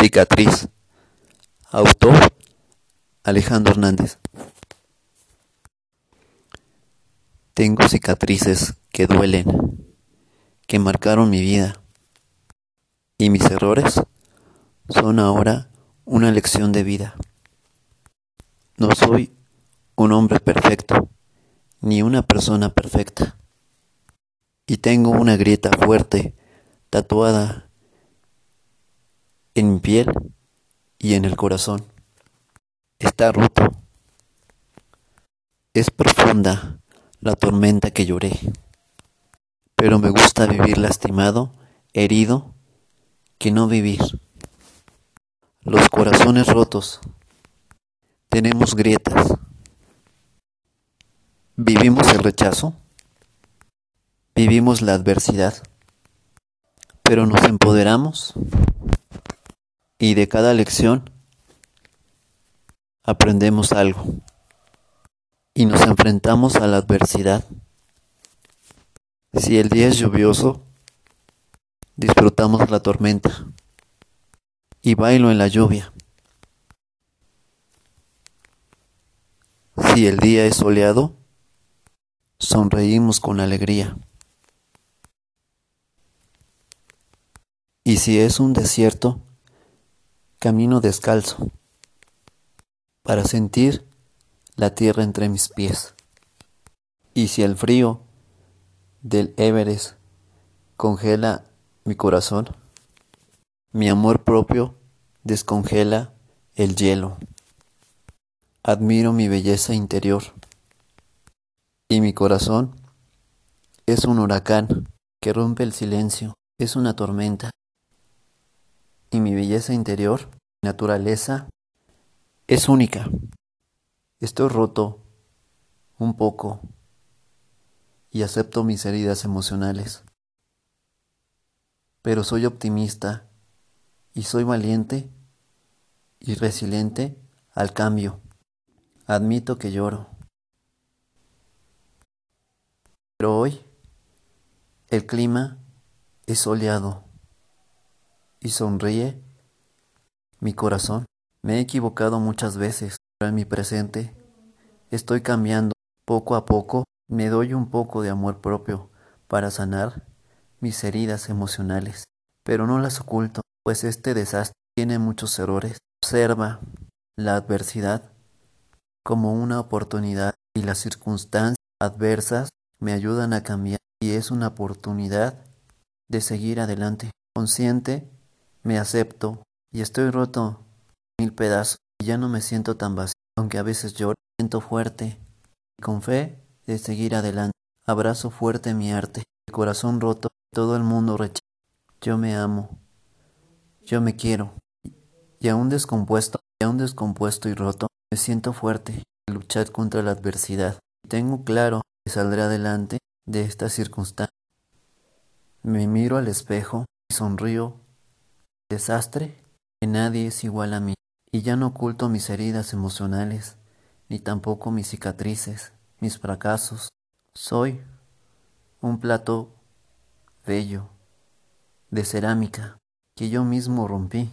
Cicatriz. Autor Alejandro Hernández. Tengo cicatrices que duelen, que marcaron mi vida. Y mis errores son ahora una lección de vida. No soy un hombre perfecto, ni una persona perfecta. Y tengo una grieta fuerte, tatuada en mi piel y en el corazón. Está roto. Es profunda la tormenta que lloré. Pero me gusta vivir lastimado, herido, que no vivir. Los corazones rotos. Tenemos grietas. Vivimos el rechazo. Vivimos la adversidad. Pero nos empoderamos y de cada lección aprendemos algo y nos enfrentamos a la adversidad. Si el día es lluvioso, disfrutamos la tormenta y bailo en la lluvia. Si el día es soleado, sonreímos con alegría. Y si es un desierto, Camino descalzo para sentir la tierra entre mis pies. Y si el frío del Everest congela mi corazón, mi amor propio descongela el hielo. Admiro mi belleza interior y mi corazón es un huracán que rompe el silencio, es una tormenta y mi belleza interior, naturaleza, es única. Estoy roto un poco y acepto mis heridas emocionales. Pero soy optimista y soy valiente y resiliente al cambio. Admito que lloro. Pero hoy el clima es soleado y sonríe mi corazón. Me he equivocado muchas veces, pero en mi presente estoy cambiando poco a poco. Me doy un poco de amor propio para sanar mis heridas emocionales, pero no las oculto, pues este desastre tiene muchos errores. Observa la adversidad como una oportunidad y las circunstancias adversas me ayudan a cambiar y es una oportunidad de seguir adelante. Consciente me acepto y estoy roto mil pedazos y ya no me siento tan vacío, aunque a veces lloro, siento fuerte y con fe de seguir adelante. Abrazo fuerte mi arte, el corazón roto, todo el mundo rechaza. Yo me amo, yo me quiero y aún descompuesto, y aún descompuesto y roto, me siento fuerte luchar contra la adversidad. Tengo claro que saldré adelante de esta circunstancia. Me miro al espejo y sonrío desastre que nadie es igual a mí, y ya no oculto mis heridas emocionales, ni tampoco mis cicatrices, mis fracasos. Soy un plato bello, de cerámica, que yo mismo rompí,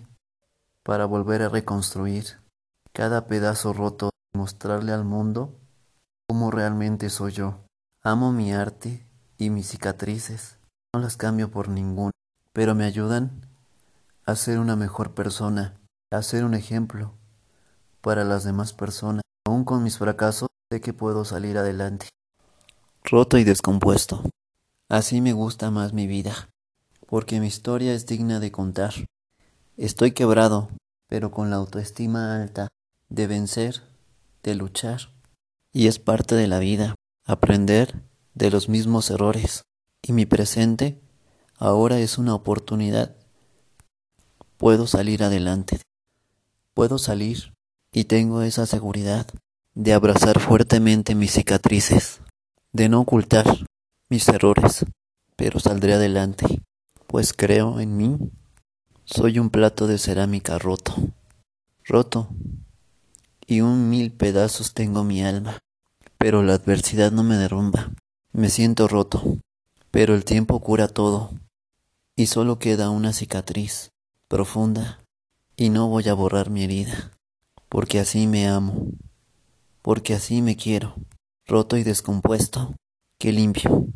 para volver a reconstruir cada pedazo roto y mostrarle al mundo cómo realmente soy yo. Amo mi arte y mis cicatrices, no las cambio por ninguna, pero me ayudan a ser una mejor persona, a ser un ejemplo para las demás personas. Aún con mis fracasos, sé que puedo salir adelante. Roto y descompuesto. Así me gusta más mi vida, porque mi historia es digna de contar. Estoy quebrado, pero con la autoestima alta, de vencer, de luchar. Y es parte de la vida, aprender de los mismos errores. Y mi presente ahora es una oportunidad puedo salir adelante. Puedo salir y tengo esa seguridad de abrazar fuertemente mis cicatrices, de no ocultar mis errores, pero saldré adelante, pues creo en mí. Soy un plato de cerámica roto, roto, y un mil pedazos tengo mi alma, pero la adversidad no me derrumba. Me siento roto, pero el tiempo cura todo, y solo queda una cicatriz profunda Y no voy a borrar mi herida, porque así me amo, porque así me quiero, roto y descompuesto, que limpio.